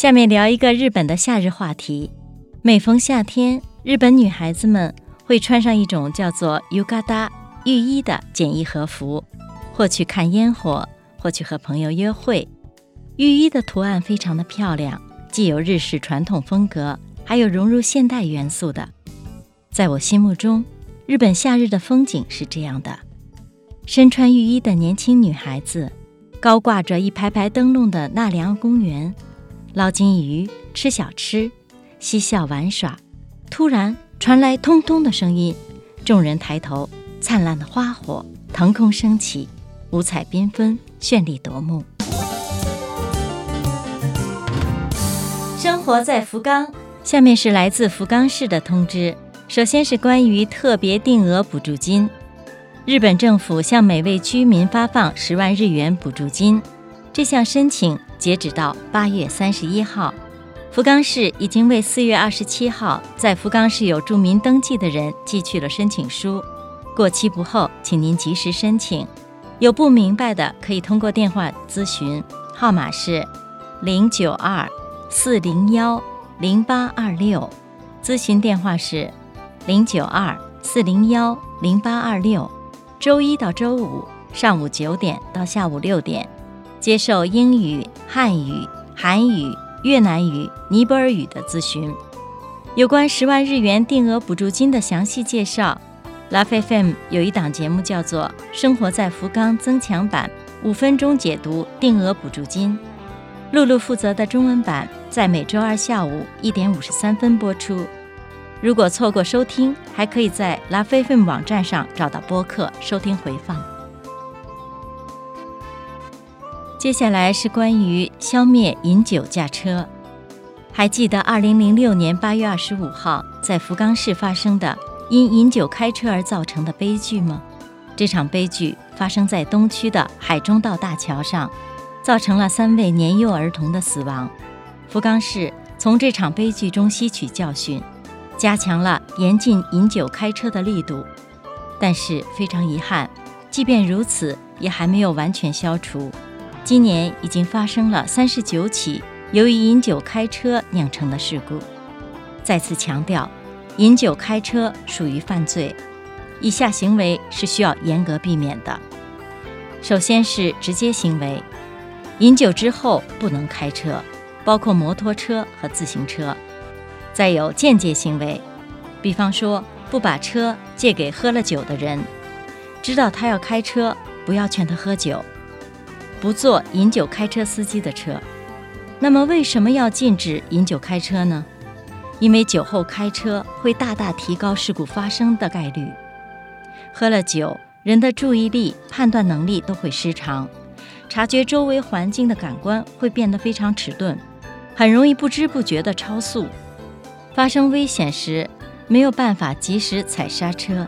下面聊一个日本的夏日话题。每逢夏天，日本女孩子们会穿上一种叫做 yukata 浴衣的简易和服，或去看烟火，或去和朋友约会。浴衣的图案非常的漂亮。既有日式传统风格，还有融入现代元素的。在我心目中，日本夏日的风景是这样的：身穿浴衣的年轻女孩子，高挂着一排排灯笼的纳凉公园，捞金鱼、吃小吃、嬉笑玩耍。突然传来“通通”的声音，众人抬头，灿烂的花火腾空升起，五彩缤纷，绚丽夺目。生活在福冈，下面是来自福冈市的通知。首先是关于特别定额补助金，日本政府向每位居民发放十万日元补助金。这项申请截止到八月三十一号，福冈市已经为四月二十七号在福冈市有住民登记的人寄去了申请书，过期不候，请您及时申请。有不明白的，可以通过电话咨询，号码是零九二。四零幺零八二六，咨询电话是零九二四零幺零八二六，周一到周五上午九点到下午六点，接受英语、汉语、韩语、越南语、尼泊尔语的咨询。有关十万日元定额补助金的详细介绍，Love FM 有一档节目叫做《生活在福冈增强版》，五分钟解读定额补助金。露露负责的中文版在每周二下午一点五十三分播出。如果错过收听，还可以在拉菲菲网站上找到播客收听回放。接下来是关于消灭饮酒驾车。还记得二零零六年八月二十五号在福冈市发生的因饮酒开车而造成的悲剧吗？这场悲剧发生在东区的海中道大桥上。造成了三位年幼儿童的死亡。福冈市从这场悲剧中吸取教训，加强了严禁饮酒开车的力度。但是非常遗憾，即便如此，也还没有完全消除。今年已经发生了三十九起由于饮酒开车酿成的事故。再次强调，饮酒开车属于犯罪，以下行为是需要严格避免的。首先是直接行为。饮酒之后不能开车，包括摩托车和自行车。再有间接行为，比方说不把车借给喝了酒的人，知道他要开车，不要劝他喝酒，不坐饮酒开车司机的车。那么为什么要禁止饮酒开车呢？因为酒后开车会大大提高事故发生的概率。喝了酒，人的注意力、判断能力都会失常。察觉周围环境的感官会变得非常迟钝，很容易不知不觉地超速。发生危险时没有办法及时踩刹车。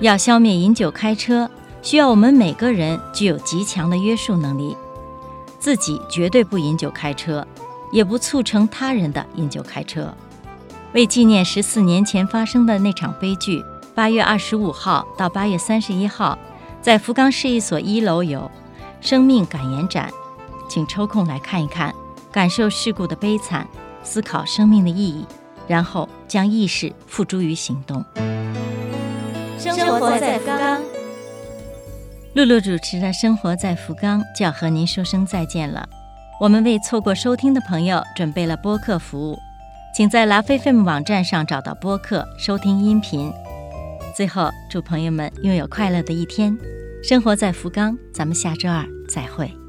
要消灭饮酒开车，需要我们每个人具有极强的约束能力，自己绝对不饮酒开车，也不促成他人的饮酒开车。为纪念十四年前发生的那场悲剧，八月二十五号到八月三十一号，在福冈市一所一楼有。生命感言展，请抽空来看一看，感受事故的悲惨，思考生命的意义，然后将意识付诸于行动。生活在福冈，露露主持的《生活在福冈》就要和您说声再见了。我们为错过收听的朋友准备了播客服务，请在拉菲菲姆网站上找到播客收听音频。最后，祝朋友们拥有快乐的一天。生活在福冈，咱们下周二再会。